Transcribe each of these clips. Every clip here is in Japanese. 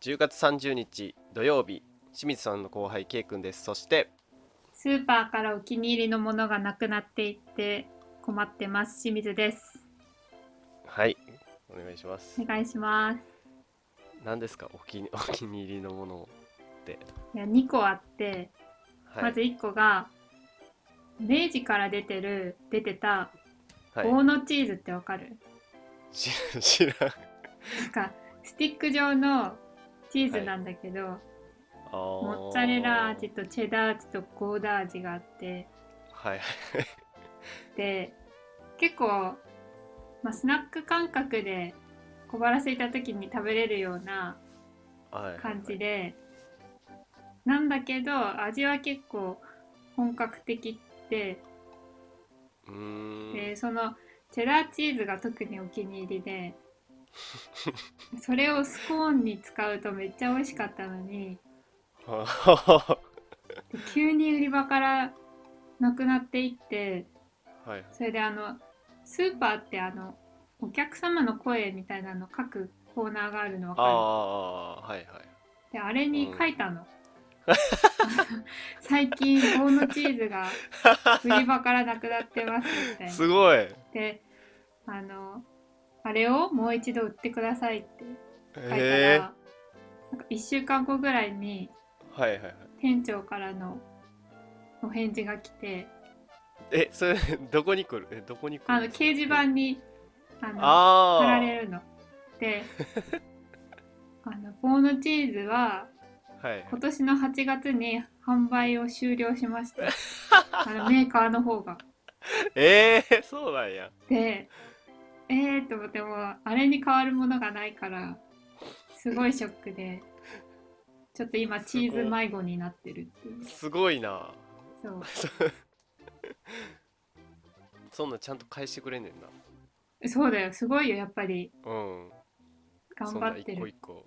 10月30日土曜日清水さんの後輩 K 君です。そしてスーパーからお気に入りのものがなくなっていって困ってます。清水です。はいお願いします。お願いします。何ですか？お気に お気に入りのものって。いや2個あって、はい、まず1個が明治から出てる出てたはい、大野チーズってわかる、知ら知らん。なんかスティック状のチーズなんだけど、あーモッツァレラ味とチェダー味とゴーダー味があって。はいで結構、まあ、スナック感覚で小腹空いた時に食べれるようなはい感じで、なんだけど味は結構本格的って、でそのチェダーチーズが特にお気に入りで それをスコーンに使うとめっちゃ美味しかったのに 急に売り場からなくなっていってはい。それであのスーパーってあのお客様の声みたいなの書くコーナーがあるの分あかあはいはい。るであれに書いたの、最近大野チーズが売り場からなくなってますみたいなすごい。であのあれをもう一度売ってくださいって書いたら、えなんか1週間後ぐらいに店長からのお返事が来てえそれ どこに来る？えどこに来るあの掲示板にあのあ貼られるの。で あのボーノチーズはあはい。今年の8月に販売を終了しました あのメーカーの方が。えー、そうなんや。でえー、と思ってもあれに変わるものがないからすごいショックでちょっと今チーズ迷子になってるっていう。すごいな。そう。そんなんちゃんと返してくれんねんな。そうだよ。すごいよやっぱり。うん。頑張ってる。個一個。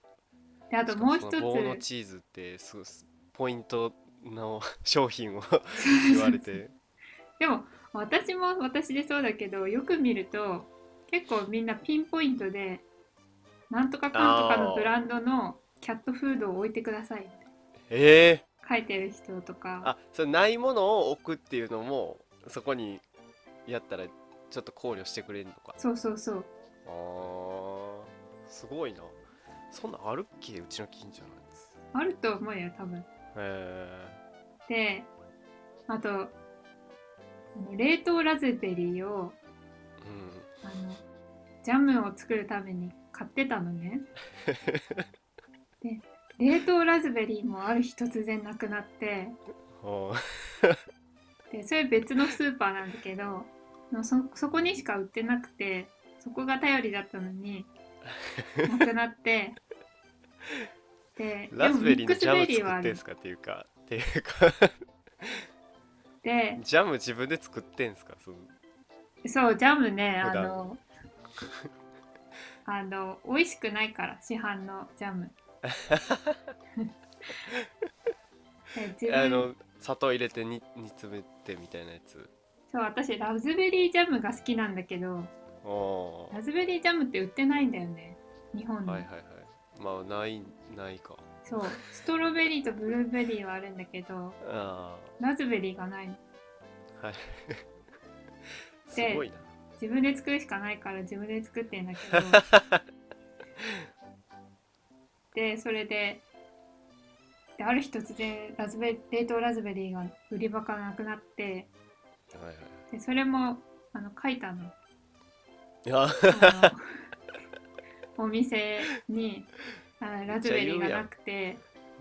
であともう一しかもその棒のつチーズってすごいポイントの 商品を言われて。でも私も私でそうだけどよく見ると結構みんなピンポイントでなんとかかんとかのブランドのキャットフードを置いてください。ってえ。え書いてる人とか。あそれないものを置くっていうのもそこにやったらちょっと考慮してくれるのか。そうそうそう。あーすごいな。そんなんあるっけ？うちの近所のやつ。あると思うよ多分。へであとあの冷凍ラズベリーをえうんあのジャムを作るために買ってたのね。で冷凍ラズベリーもある日突然なくなって。でそれ別のスーパーなんだけどのそそこにしか売ってなくてそこが頼りだったのになくなって。でラズベリーのジャム作ってんすか？っていうかっていうか。でジャム自分で作ってんすか？そのそうジャムねあのあの美味しくないから市販のジャム。あの砂糖入れて煮煮詰めてみたいなやつ。そう私ラズベリージャムが好きなんだけどラズベリージャムって売ってないんだよね日本に、はいはいはい。まあないないか。そうストロベリーとブルーベリーはあるんだけど あラズベリーがないはいすでごいな。自分で作るしかないから自分で作ってんだけど。でそれでである日突然ラズベ冷凍ラズベリーが売り場からなくなって。はいはいでそれもあの書いたの。お店にあのラズベリーがなくて。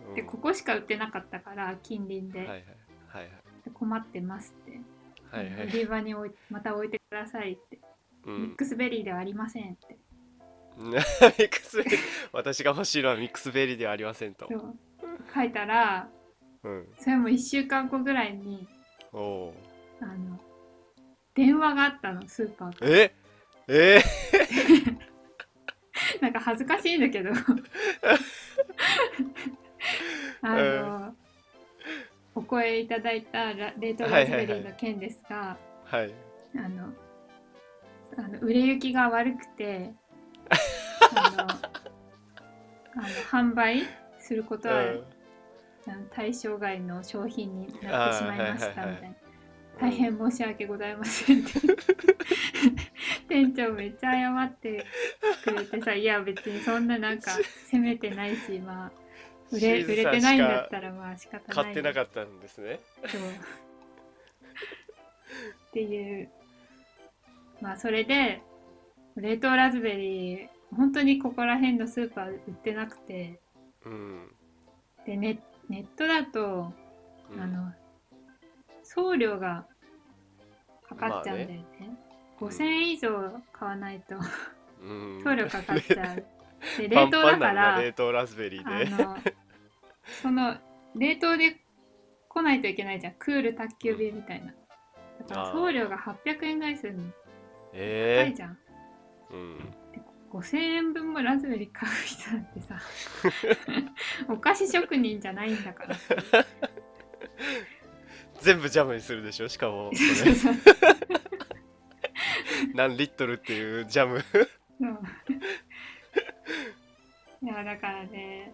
うん。でここしか売ってなかったから近隣で,、はい。はいはい。で困ってますって、はいはい。はい売り場に置いまた置いてくださいって、うん。ミックスベリーではありませんって。ミックスベリー私が欲しいのはミックスベリーではありませんと。書いたらうん。それも1週間後ぐらいにおおあの電話があったのスーパーから。え？え？なんか恥ずかしいんだけど。あの、お声いただいたラ冷凍ラズベリーの件ですが、ー、はい。あのあの売れ行きが悪くてああの販売することは、うん。対象外の商品になってしまいましあーはいはいはいたみたい。な。大変申し訳ございませんって。店長めっちゃ謝ってくれてさいや別にそんななんか責めてないしまあ売れ売れてないんだったらまあ仕方ない。買ってなかったんですね。そう。っていう。まあそれで冷凍ラズベリー本当にここら辺のスーパー売ってなくて。うん、でネネットだと、うん。あの送料がかかっちゃうんだよね,、5000円以上買わないと。うん。送料かかっちゃうで冷凍だからが冷凍ラズベリあーで。のその冷凍で来ないといけないじゃん。クール宅急便みたいな。だから送料が800円ぐらいするの。高えいじゃん、えうん。で5000円分もラズベリー買う人なんてさ お菓子職人じゃないんだから。全部ジャムにするでしょ？しかも 何リットルっていうジャム？いやだからね。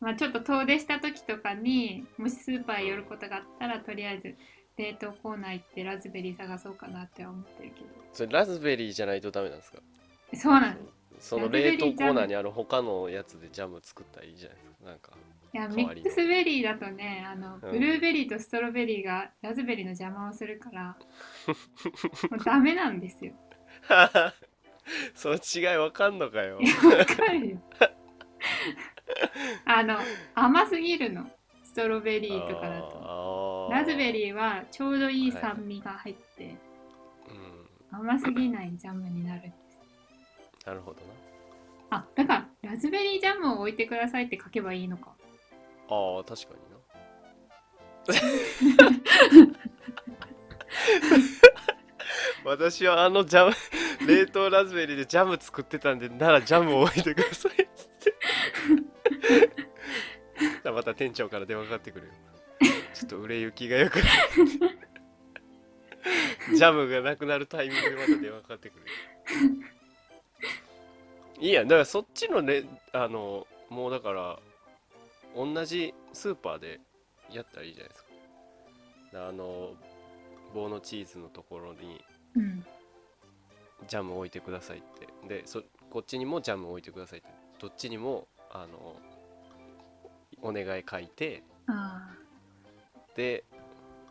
まあちょっと遠出した時とかにもしスーパー寄ることがあったらとりあえず冷凍コーナー行ってラズベリー探そうかなって思ってるけそれラズベリーじゃないとダメなんですか？どそうなのそのラズベリー冷凍コーナーにある他のやつでジャム作ったらいいじゃないですか？なんかいやミックスベリーだとねあのうん。ブルーベリーとストロベリーがラズベリーの邪魔をするから もうダメなんですよ その違いわかんのかよ。わかるよ。あの甘すぎるの。ストロベリーとかだと。ラズベー、リーはちょうどいい酸味が入って、うん、甘すぎないジャムになるんです。なるほどあだからラズベリージャムを置いてくださいって書けばいいのか。なああ確かにな。私はあのジャム 冷凍ラズベリーでジャム作ってたんでならジャムを置いてください。っつってじゃまた店長から電話かかってくるよ。ちょっと売れ行きがよくないジャムがなくなるタイミングでまた電話かかってくるいいやだからそっちのねあのもうだから同じスーパーでやったらいいじゃないですか。あの棒のチーズのところにうん。ジャム置いてくださいって。でそこっちにもジャム置いてくださいって。どっちにもあのお願い書いて。あで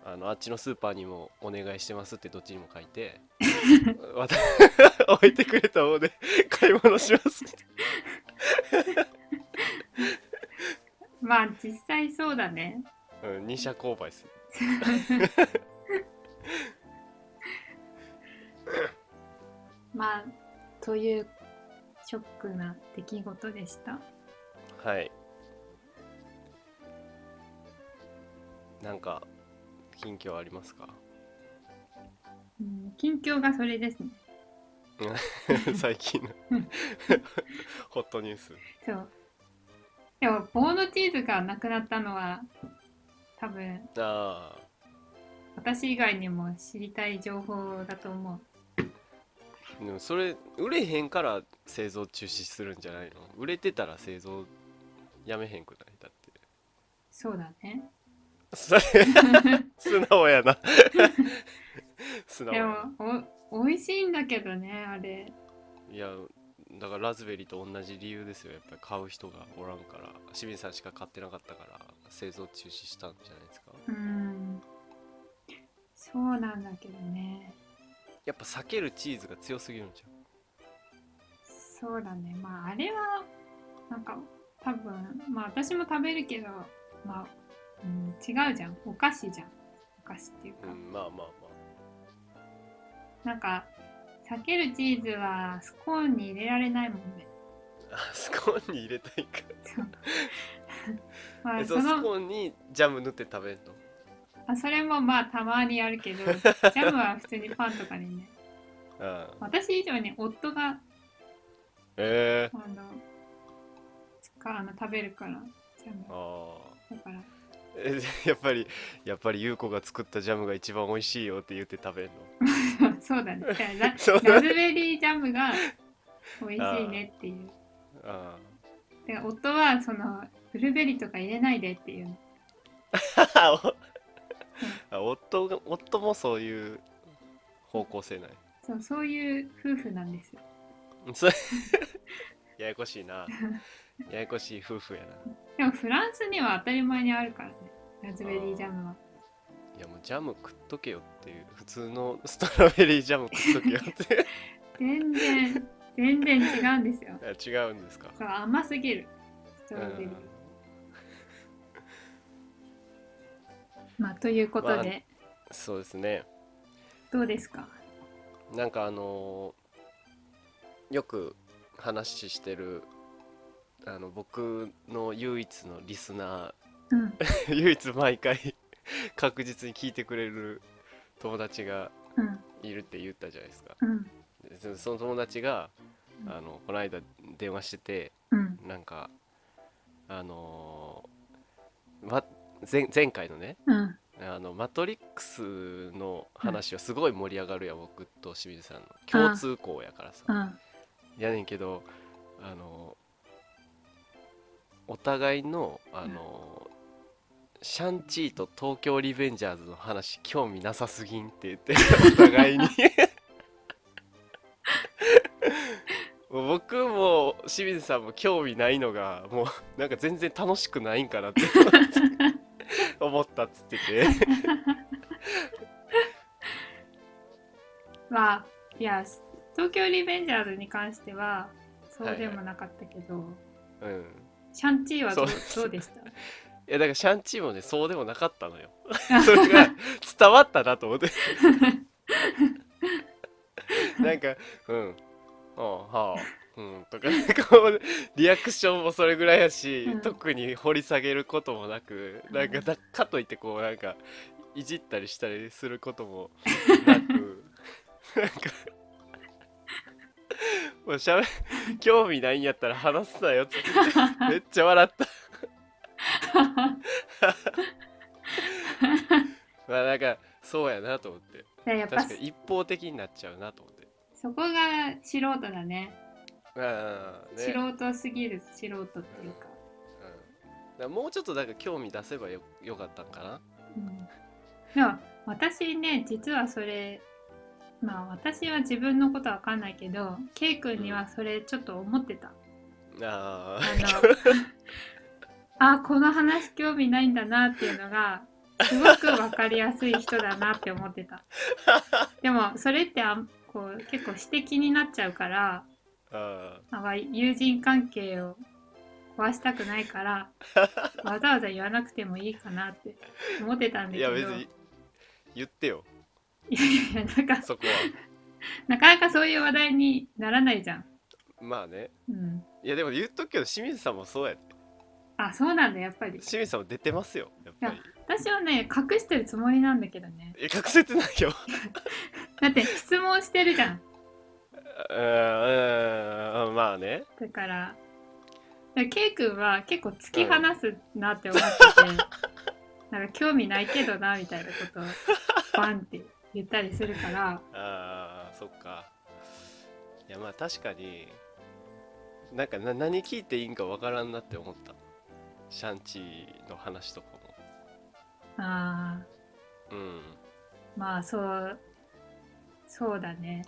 あのあっちのスーパーにもお願いしてますってどっちにも書いて。置いてくれた方で 買い物しますーまあ実際そうだね。うん、二社購買するまあというショックな出来事でした。はい。なんか近況ありますか？うん近況がそれですね。最近の。ホットニュース。そう。でもボーノチーズがなくなったのは多分あ私以外にも知りたい情報だと思う。あでもそれ売れへんから製造中止するんじゃないの？売れてたら製造やめへんくない？だって。そうだね。それ 素直やな。素直でやな。もお美味しいんだけどねあれ。いやだからラズベリーと同じ理由ですよ。やっぱり買う人がおらんから。清水さんしか買ってなかったから製造中止したんじゃないですか？うん。そうなんだけどねやっぱ避けるチーズが強すぎるんじそうだね。まああれはなんか多分まあ私も食べるけどまあ、うん、違うじゃん。お菓子じゃん。お菓子っていうか、ゃんうんまあまあ。まなんか避けるチーズはスコーンに入れられないもんね。ああスコーンに入れたいか。まあえそのスコーンにジャム塗って食べるの？あそれもまあたまにやるけど ジャムは普通にパンとかにね。ああ私以上に夫がええあの使うあの食べるからジャム。ああだから。え やっぱりやっぱり優子が作ったジャムが一番美味しいよって言って食べるの？そうだね。ララズベリージャムが美味しいねっていう。ああで夫はそのブルーベリーとか入れないでっていう。のあ夫が夫もそういう方向性ない。そうそういう夫婦なんですよ。それ ややこしいな。ややこしい夫婦やな。でもフランスには当たり前にあるからね。ラズベリージャムは。いやもうジャム食っとけよっていう普通のストロベリージャム食っとけよって全然全然違うんですよ。あ違うんですか？そう甘すぎる。ストうロベリー、んまあということで、そうですね。どうですか？なんかあのーよく話してるあの僕の唯一のリスナうん。ー 唯一毎回確実に聞いてくれる友達がうん。いるって言ったじゃないですか。うん。でそその友達がうん。あのこの間電話しててうん。なんかあのーま、前前回のねうん。あのマトリックスの話はすごい盛り上がるやん、僕と清水さんの共通項やからさ、うん。やねんけどあのお互いのあの、シャンチーと東京リベンジャーズの話興味なさすぎんって言ってお互いに。僕も清水さんも興味ないのがもうなんか全然楽しくないんかなって思ったっつってて。まあいや東京リベンジャーズに関してはそうでもなかったけど、うん。シャンチーはどうそうです。どうでした？いやだからシャンチーもねそうでもなかったのよ。それが伝わったなと思って。なんかうん。ああはあうんとかこうリアクションもそれぐらいやし、うん。特に掘り下げることもなくなんかだかといってこうなんかいじったりしたりすることもなくなんかもうしゃべ興味ないんやったら話すなよっつってめっちゃ笑った。まあなんかそうやなと思って。でやっぱ確かに一方的になっちゃうなと思って。そこが素人だね素人すぎる素人っていうか、うん、だからもうちょっとなんか興味出せばよよかったんかな。うん、でも私ね実はそれまあ私は自分のことは分かんないけど K 君にはそれちょっと思ってた、あああの あこの話興味ないんだなっていうのがすごく分かりやすい人だなって思ってた。でもそれってあんこう結構指摘になっちゃうからあなんか友人関係を壊したくないから わざわざ言わなくてもいいかなって思ってたんだけど。や別に言ってよ。いやいやなんかそこは。なかなかそういう話題にならないじゃん。まあね。うん、いやでも言っとくけど清水さんもそうやであそうなんだやっぱり。清水さんも出てますよやっぱり。私はね隠してるつもりなんだけどね。え隠せてないよ。だって質問してるじゃん。うんうんまあねだから。だから K 君は結構突き放すなって思ってて、なんか興味ないけどなみたいなことをバンって言ったりするからあーそっかいやまあ確かになんかな何聞いていいんかわからんなって思ったシャンチーの話とかもあもうんまあそうそうだね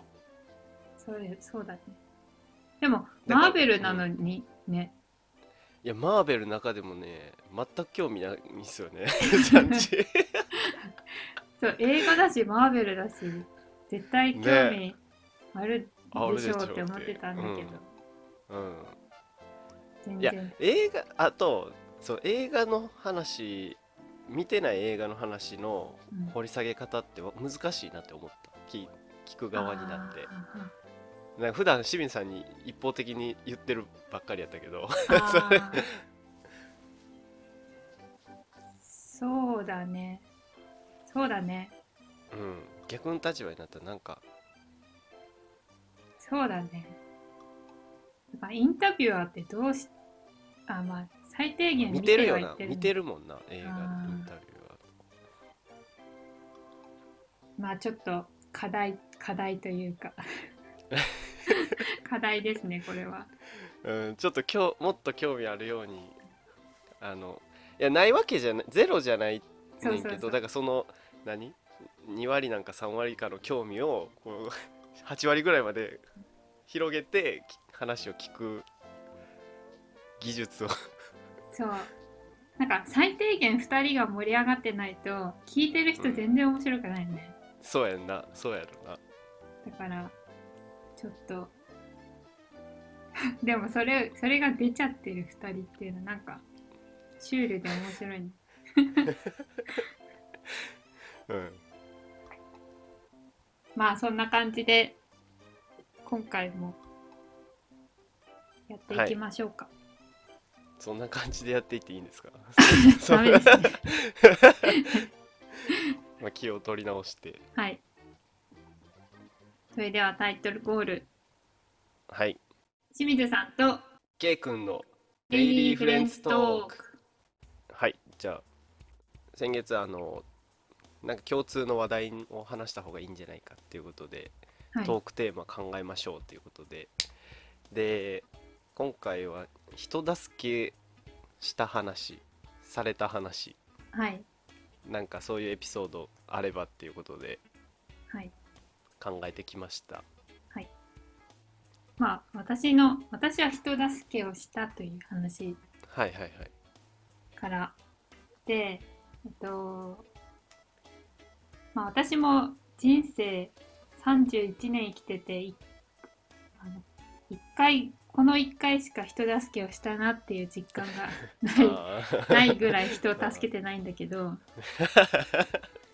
そうでそうだね。でもマーベルなのにね、いやマーベルの中でもね全く興味ないんですよね。シャンチーそう映画だしマーベルだし絶対興味あるあでしょうって思ってたんだけど、う。ん。全いや然映画あとそう映画の話見てない映画の話のうん。掘り下げ方ってわ難しいなって思った。聞聞く側になって。あなんか普段清水さんに一方的に言ってるばっかりやったけど。そうだね。そうだね。うん。逆の立場になったらなんか。そうだね。だからインタビュアーってどうしあまあ最低限見見てるよな。見てるもんな映画インタビュー。はまあちょっと課題課題というか 課題ですねこれは。うん、ちょっときょもっと興味あるようにあのいやないわけじゃないゼロじゃないねんけどだからその何？2割なんか3割かの興味をこう 8割ぐらいまで広げてき話を聞く技術を。そう。なんか最低限2人が盛り上がってないと聞いてる人全然面白くないね、そうやんなそうやろな。だからちょっと。でもそれそれが出ちゃってる2人っていうのはなんかシュールで面白いね。うん。まあそんな感じで今回もやっていきましょうか、そんな感じでやっていっていいんですか？ダメですね。まあ気を取り直して。はいそれではタイトルコール。はい。清水さんと K 君のデイリーフレンズトーク。はい。じゃあ先月あのなんか共通の話題を話した方がいいんじゃないかっていうことで、はい。トークテーマ考えましょうっていうことで。で今回は人助けした話された話。はい。なんかそういうエピソードあればっていうことで。はい考えてきました。まあ私の私は人助けをしたという話はいはいはい。からでえっとまあ私も人生31年生きてていあ回この1回しか人助けをしたなっていう実感がない ないぐらい人を助けてないんだけど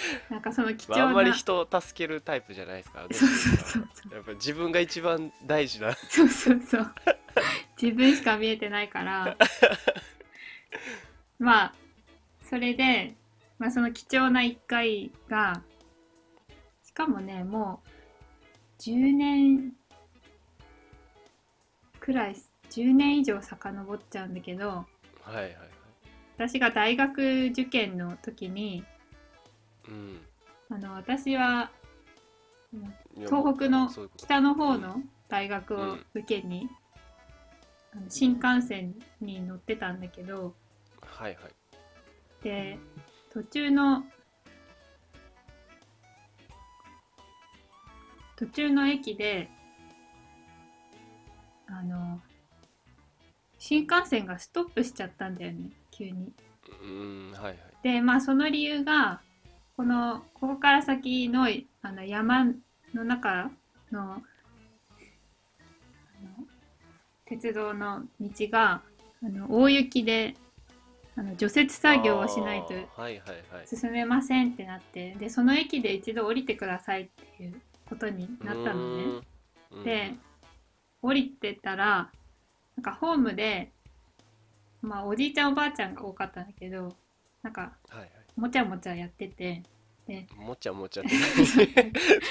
なんかその貴まあ、あ重な、んまり人を助けるタイプじゃないですからね。そうそうそうそう。やっぱ自分が一番大事な。そうそうそう。自分しか見えてないから。まあそれで、まあ、その貴重な1回がしかもねもう10年くらい10年以上遡っちゃうんだけどはいはいはい。私が大学受験の時にうんあの私は東北の北の方の大学を受けに、あの新幹線に乗ってたんだけどはいはい。で途中の途中の駅であの新幹線がストップしちゃったんだよね急に。うんはいはい。でまあその理由がこのここから先のあの山の中の鉄道の道があの大雪であの除雪作業をしないと進めませんってなってでその駅で一度降りてくださいっていうことになったのね。で降りてたらなんかホームで、まあ、おじいちゃんおばあちゃんが多かったんだけどなんかはいはいもちゃもちゃやってて。もちゃもちゃって。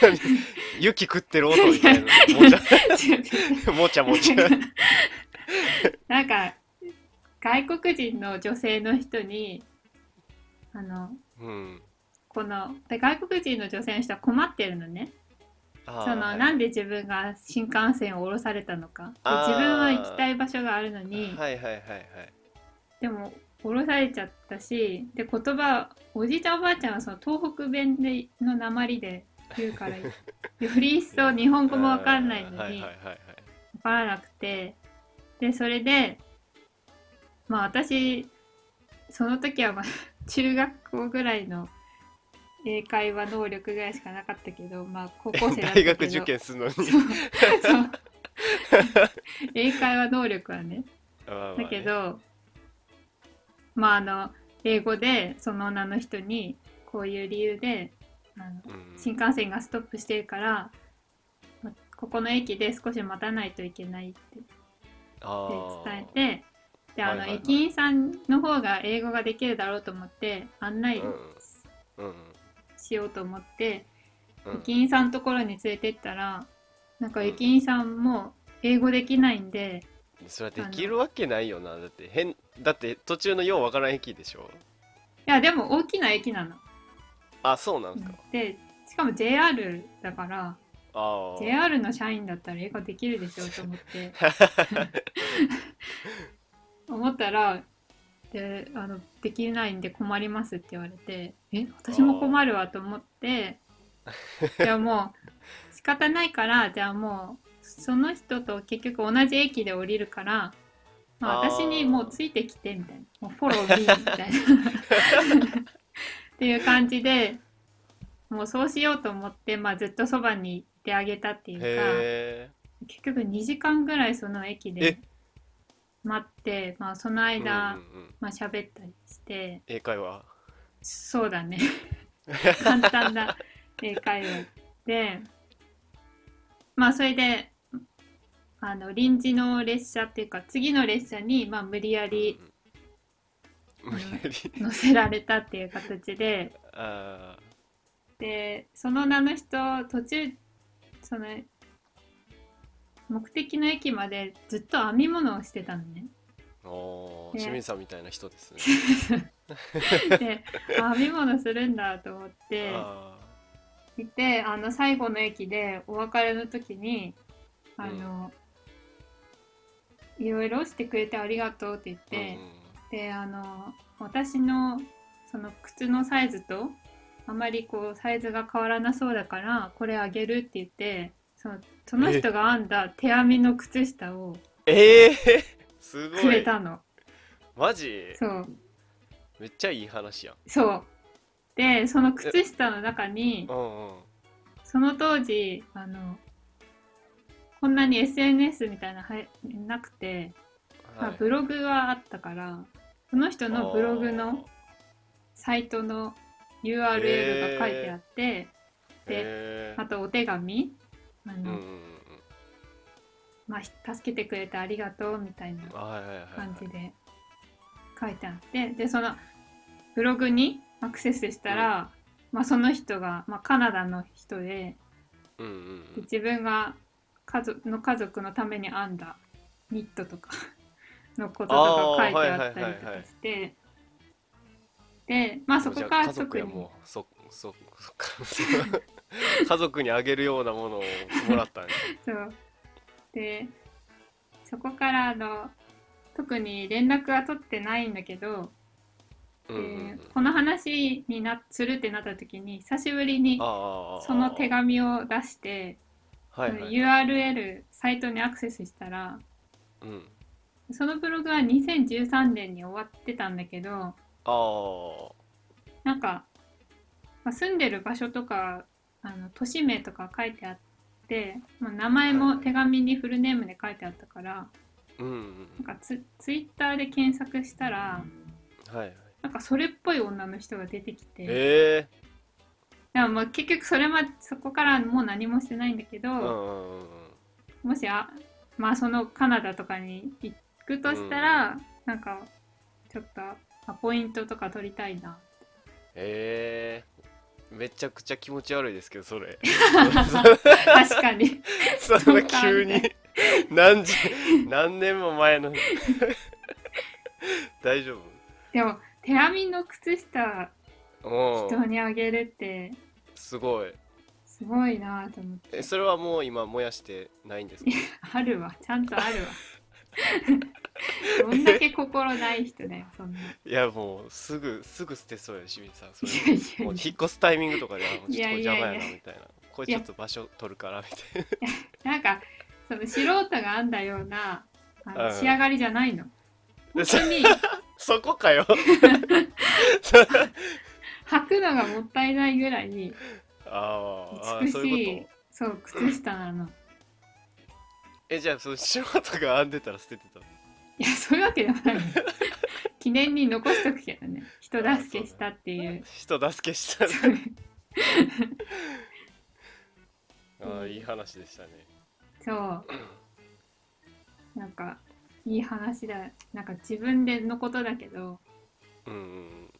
何？雪食ってる音みたいな。もちゃ。もちゃもちゃ。なんか外国人の女性の人にあのうん。こので外国人の女性の人は困ってるのね。その、はい。なんで自分が新幹線を降ろされたのか。自分は行きたい場所があるのに、はいはいはいはい。でも降ろされちゃったしで言葉おじいちゃんおばあちゃんはその東北弁での鉛で言うから より一層日本語もわかんないのにあーはいはいはいはい。わからなくてでそれでまあ私その時はまあ 中学校ぐらいの英会話能力ぐらいしかなかったけどまあ高校生だったけど。大学受験するのに。英会話能力はね。だけどまああの英語でその女の人にこういう理由であのうん。新幹線がストップしてるからまここの駅で少し待たないといけないって伝えてであの、はいはいはい。駅員さんの方が英語ができるだろうと思って案内うん。うん。しようと思って、うん。駅員さんのところに連れてったらなんか駅員さんも英語できないんで、それはできるわけないよな。だって変だって途中のようわからん駅でしょ？いやでも大きな駅なの。あそうなんですか、でしかも JR だからああ JR の社員だったら英語できるでしょうと思って。思ったらであのできないんで困りますって言われてえ私も困るわと思ってじゃあもう仕方ないからじゃあもうその人と結局同じ駅で降りるから、まあ、私にもうついてきてみたいな。もうフォロー B みたいな。っていう感じでもうそうしようと思って、まあ、ずっとそばにいてあげたっていうか。へ結局2時間ぐらいその駅でえ。待って、まあ、そのえ間、うんうんうん。まあ喋ったりして。英会話？そうだね。簡単な英会話で。まあそれであの臨時の列車っていうか次の列車に、まあ、無理やりうん無理やり。乗せられたっていう形で。あでその名の人途中その目的の駅までずっと編み物をしてたのね。ーお清水さんみたいな人ですね。であ編み物するんだと思って。あいてあの最後の駅でお別れの時にあの、いろいろしてくれてありがとうって言っーてうん、であの私のその靴のサイズとあまりこうサイズが変わらなそうだからこれあげるって言ってそのその人が編んだ手編みの靴下をええー、すごくれいたの。マジ？そう。めっちゃいい話やん。そう。でその靴下の中にうんうん。その当時あのこんなに SNS みたいなはやなくて、まあはいブログはあったからその人のブログのサイトの URL が書いてあって、であとお手紙あの、うんうんうん。まあ、ひ助けてくれてありがとうみたいな感じで書いてあってでそのブログにアクセスしたら、まあ、その人が、まあ、カナダの人でうんうん。で自分が家族の家族のために編んだニットとか のこととか書いてあったりとかして。でまあそこから特に。やもうそそそ家族にあげるようなものをもらったんや。そう。でそこからあの特に連絡は取ってないんだけど、うんうんうん。でこの話になするってなった時に久しぶりにその手紙を出して、はいはい URL サイトにアクセスしたらうん。そのブログは2013年に終わってたんだけどなんか、まあ、住んでる場所とかあの都市名とか書いてあって、まあ、名前も手紙にフルネームで書いてあったから、うんうんなんかツツイッターで検索したらはいはい。なんかそれっぽい女の人が出てきて、えでもまあ結局それまそこからもう何もしてないんだけど、もしあまあそのカナダとかに行くとしたら、なんかちょっとアポイントとか取りたいな。ええめちゃくちゃ気持ち悪いですけどそれ。確かに。そんな急に。何時何年も前の。大丈でも手編みの靴下夫うん。人にあげるってすごい。すごいなと思って。えそれはもう今燃やしてないんですか？あるわ。ちゃんとあるわ。どんだけ心ない人だよそんな。いやもうすぐすぐ捨てそうや清水さん。それ。いやいやもういや引っ越すタイミングとかであもうちょっと邪魔やなみたいな。これちょっと場所取るからみたいな。んかその素人が編んだようなあのうん。仕上がりじゃないの。な本当に。そこかよ 履くのがもったいないぐらいあーあ美しいそう靴下なの。えじゃあその素人が編んでたら捨ててたの？いやそういうわけでもない。の記念に残しとくけどね。人助けしたっていう。人助けした ああいい話でしたね。そう。なんかいい話だ。なんか自分でのことだけど。うんうんうん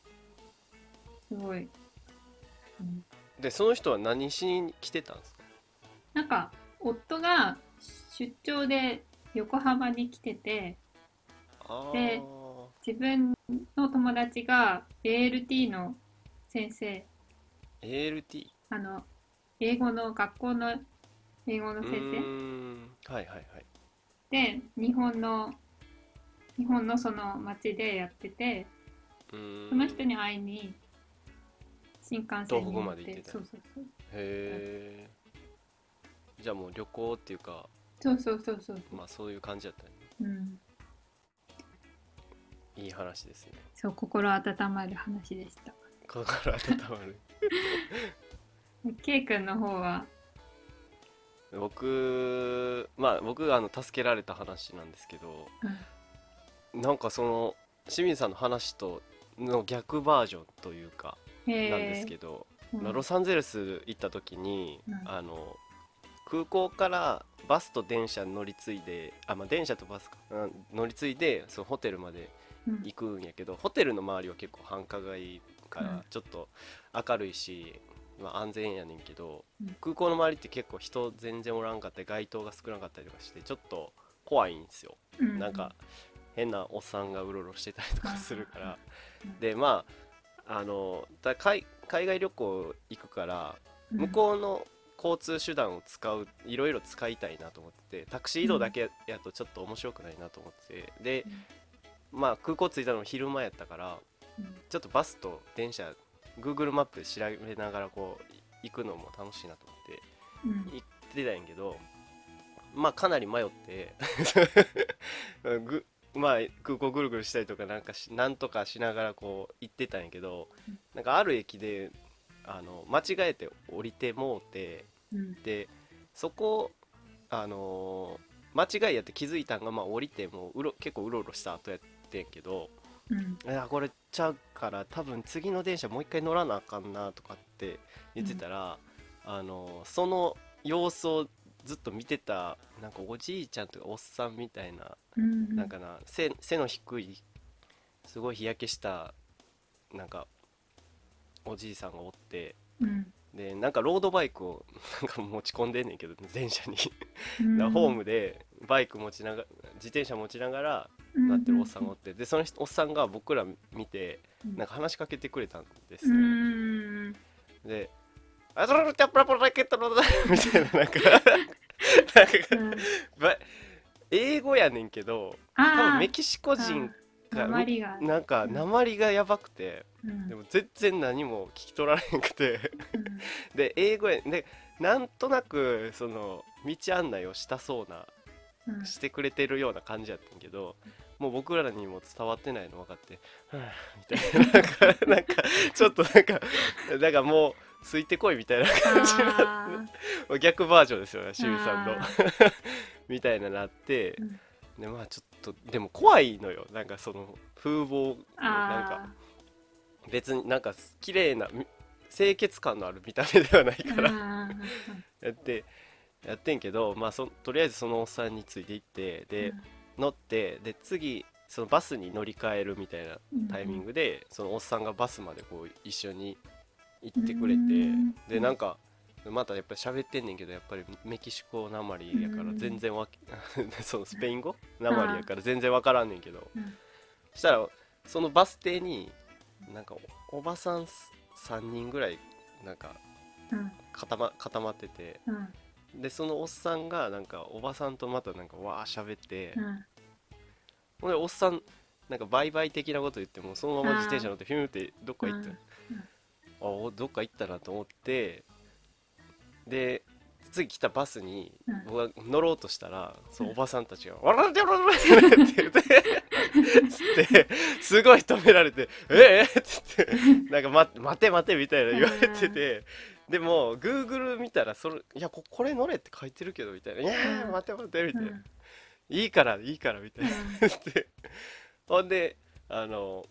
すごい、うんでその人は何しに来てたんですか？なんか夫が出張で横浜に来ててあであ自分の友達が ALT の先生。ALT あの英語の学校の英語の先生。ん。はいはいはい。で日本の日本のその町でやっててその人に会いに新幹線に東北まで行っててたへえじゃあもう旅行っていうかそうそうそうそうまあそういう感じだったねうん。いい話ですね。そう心温まる話でした。心温まる。で K 君の方は？僕まあ僕があの助けられた話なんですけどなんかその清水さんの話との逆バージョンというかへなんですけど、うんまあロサンゼルス行った時に、うん。あの空港からバスと電車乗り継いであ、まあ、電車とバスか、うん乗り継いでそのホテルまでうん。行くんやけどホテルの周りは結構繁華街かうん。らちょっと明るいし、まあ、安全やねんけど、うん。空港の周りって結構人全然おらんかったり街灯が少なかったりとかしてちょっと怖いんですよ、うなんか変なおっさんがうろうろしてたりとかするから、うん。でまああのだ海海外旅行行くから向こうの交通手段を使ういろいろ使いたいなと思っててタクシー移動だけやとちょっと面白くないなと思っててでまあ空港着いたのも昼間やったからうん。ちょっとバスと電車 Google マップで調べながらこう行くのも楽しいなと思ってうん。行ってたんやけどまあかなり迷って ぐまあ空港ぐるぐるしたりとかなんかしなんとかしながらこう行ってたんやけどうん。なんかある駅であの間違えて降りてもうてうん。でそこあのー間違いやって気づいたんが、まあ、降りてもううろ結構うろうろした後やってんけどうん。いやこれちゃうから多分次の電車もう一回乗らなあかんなとかって言ってたら、あのその様子をずっと見てたなんかおじいちゃんとかおっさんみたいな、うんなんかな背背の低いすごい日焼けしたなんかおじいさんがおってうん。でなんかロードバイクを なんか持ち込んでんねんけど電車に、うん。だホームでバイク持ちながら自転車持ちながらなってるおっさんがおってでその人おっさんが僕ら見てうん。なんか話しかけてくれたんですうよ、んで「あそらチャプラプラケットのだ」みたいななんかなん英語やねんけど多ああ分メキシコ人がなんか鉛がやばくてうん。でも全然何も聞き取られへんくて。うん。で英語やでなんとなくその道案内をしたそうなうん。してくれてるような感じやったんけどもう僕らにも伝わってないの分かって「はぁみたいな。なんかなんかちょっとなんかだからもうついてこいみたいな感じあの逆バージョンですよね清水さんの。あ みたいななってうん。でまあちょっとでも怖いのよ。なんかその風貌ーなんかあ別になんか綺麗なみ清潔感のある見た目ではないーから。やってやってんけどまあそとりあえずそのおっさんについていってで、乗ってで次そのバスに乗り換えるみたいなうん。タイミングで、そのおっさんがバスまでこう一緒に行ってくれて、うん。でなんかまたやっぱり喋ってんねんけどやっぱりメキシコなまりやからうん。全然わけ そのスペイン語？なまりやから全然わからんねんけど、うん。したらそのバス停になんかおおばさん3人ぐらいなんかうん。固ま固まっててうん。でそのおっさんがなんかおばさんとまたなんかわー喋って、うん。ほんでおっさんなんかバイバイ的なこと言ってもそのまま自転車乗ってフィューってどっか行った、うんあおどっか行ったなと思ってで次来たバスにうん。僕が乗ろうとしたら、そのうん。おばさんたちが「わららららら」って言ってつってすごい止められて「ええっ?」って言ってなんか、ま「待て待て」みたいな言われてて。でも Google 見たらそれ「いやここれ乗れ」って書いてるけどみたいな「いや待て待て」みたいな。うん「いいからいいから」みたいな。言 って。ほんであの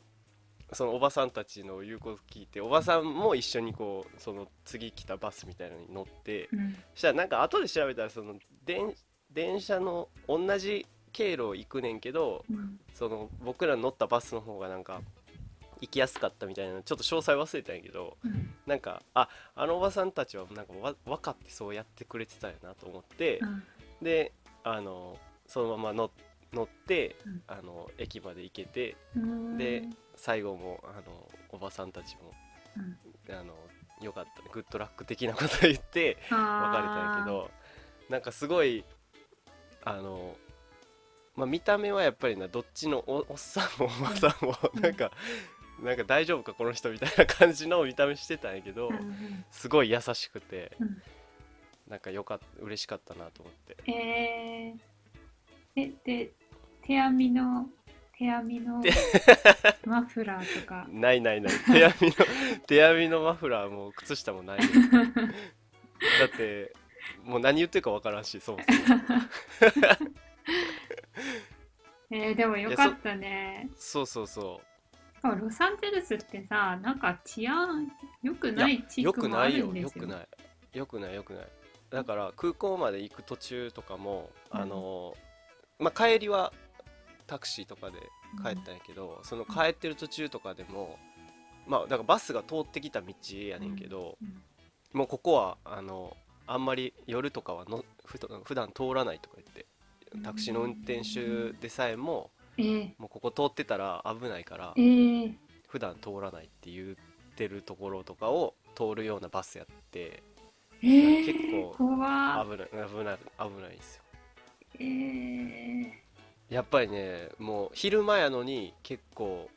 そのおばさんたちの言うこと聞いておばさんも一緒にこうその次来たバスみたいなのに乗ってうん。そしたらなんか後で調べたらその電電車の同じ経路を行くねんけどうん。その僕ら乗ったバスの方がなんか行きやすかったみたいなちょっと詳細忘れたんやけどうん。なんかああのおばさんたちはなんかわ分かってそうやってくれてたんやなと思ってであのそのまま乗乗って、うん。あの駅まで行けてうん。で最後もあのおばさんたちもうん。あのよかったグッドラック的なこと言って別れたんやけどなんかすごいあのまあ見た目はやっぱりなどっちのおおっさんもおばさんもうん。なんか、なんか大丈夫かこの人みたいな感じの 見た目してたんやけど、うんうん。すごい優しくて、うん。なんかよかった嬉しかったなと思って。えー、えで手編みの手編みのマフラーとか。ないないない。手編みの 手編みのマフラーも靴下もないよ。だってもう何言ってるかわからんしそう えー、でもよかったね。そうそうそしかもロサンゼルスってさなんか治安良くない地うよ区もあくないよ。るんですよ。よくない。よくないよくない。だから空港まで行く途中とかも、うん。あのまあ帰りはタクシーとかで帰ったんやけど、その帰ってる途中とかでもまあだからバスが通ってきた道やねんけど、うん。もうここはあのあんまり夜とかはのふだ普段通らないとか言ってタクシーの運転手でさえもえー、もうここ通ってたら危ないからえー、普段通らないって言ってるところとかを通るようなバスやってえー、結構危ない危ない危ないですよ。えー、やっぱりねもう昼間やのに結構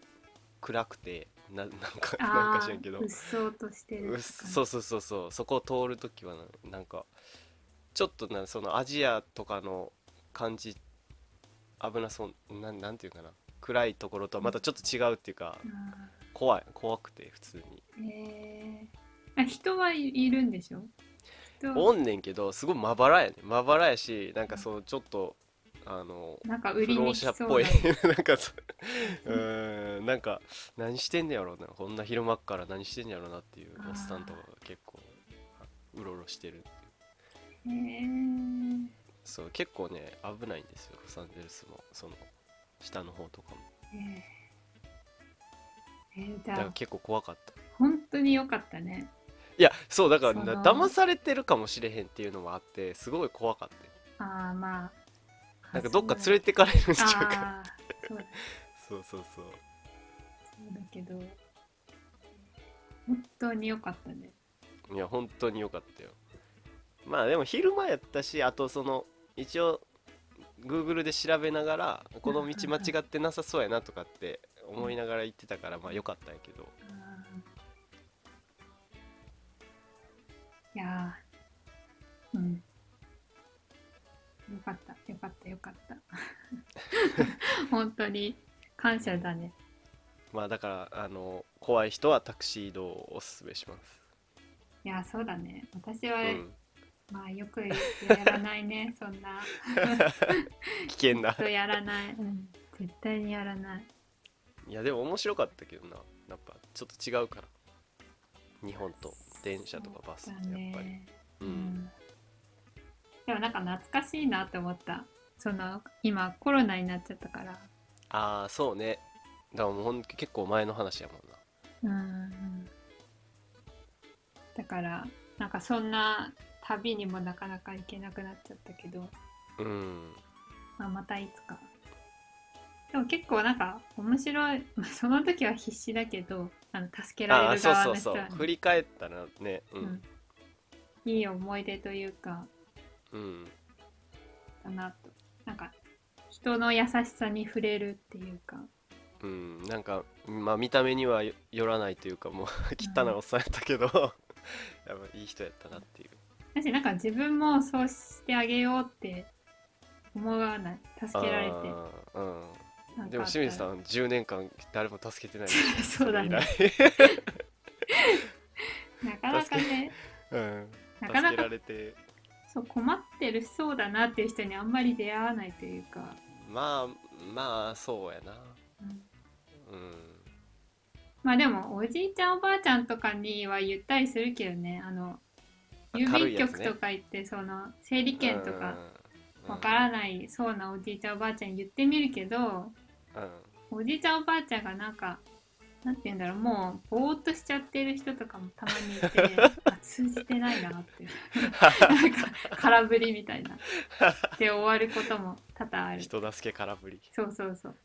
暗くてななんかなんあか知らんけど。ーうっそうとしてるうっそうそうそうそう。そこを通るときはななんかちょっとなそのアジアとかの感じ危なそうなんなんていうかな。暗いところとはまたちょっと違うっていうかあ怖い怖くて普通に。ーえー、あ人はいいるんでしょ？人おんねんけどすごいまばらやねまばらやしなんかそうちょっとあのなんか不売りに者っぽい。な。んかそうん。なんか何してんねやろうな。こんな昼間っから何してんねやろうなっていうおっさんとかが結構うろうろしてるっていう。え。ー、そう結構ね危ないんですよ。ロサンゼルスもその下の方とかも。えー、えー、じだから結構怖かった。本当に良かったね。いやそうだから騙されてるかもしれへんっていうのもあってすごい怖かった。よああまあなんかどっか連れてかれるんちゃうか。そうだそうそうそう。そうだけど本当に良かったね。いや本当に良かったよ。まあでも昼間やったしあとその一応 Google で調べながらこの道間違ってなさそうやなとかって思いながら行ってたからまあ良かったんやけど。いやーうんよかった。よかった。よかった。本当に感謝だね。まあだからあの怖い人はタクシー移動をおすすめします。いやそうだね。私は、うん。まあよくやらないね。そんな。危険な。とやらない、うん、絶対にやらない。いやでも面白かったけどな。やっぱちょっと違うから。日本と電車とかバスってやっぱり。ねううん。んでもなんか懐かしいなって思った。その今コロナになっちゃったから。ああそうね。だからもうほん結構前の話やもんな。うんうん。だからなんかそんな旅にもなかなか行けなくなっちゃったけど、うん。まあ、またいつか。でも結構なんか面白い、まあ、その時は必死だけどあの助けらああそうれる側そうそうの人はね振り返ったらね。ううんん。いい思い出というかうん。だなとなんか人の優しさに触れるっていうか。うん。なんかまあ見た目にはよよらないというかもう 汚いおっさんやったけど やっぱいい人やったなっていう。だしなんか自分もそうしてあげようって思わない。助けられて。うん。でも清水さん10年間誰も助けてない。そうだね。なかなかね。来うん。なかなか。助けられてそう困ってるそうだなっていう人にあんまり出会わないというか、まあまあそうやな。うん。うん。まあでもおじいちゃんおばあちゃんとかには言ったりするけどね。あのあ郵便局とか行ってその整理券とかうん。わからないそうなおじいちゃんおばあちゃんに言ってみるけどうん。おじいちゃんおばあちゃんがなんかなんて言うんだろうもうぼーっとしちゃってる人とかもたまにいて あ通じてないなってなんか空振りみたいな。で終わることも多々ある。人助け空振り。そうそうそう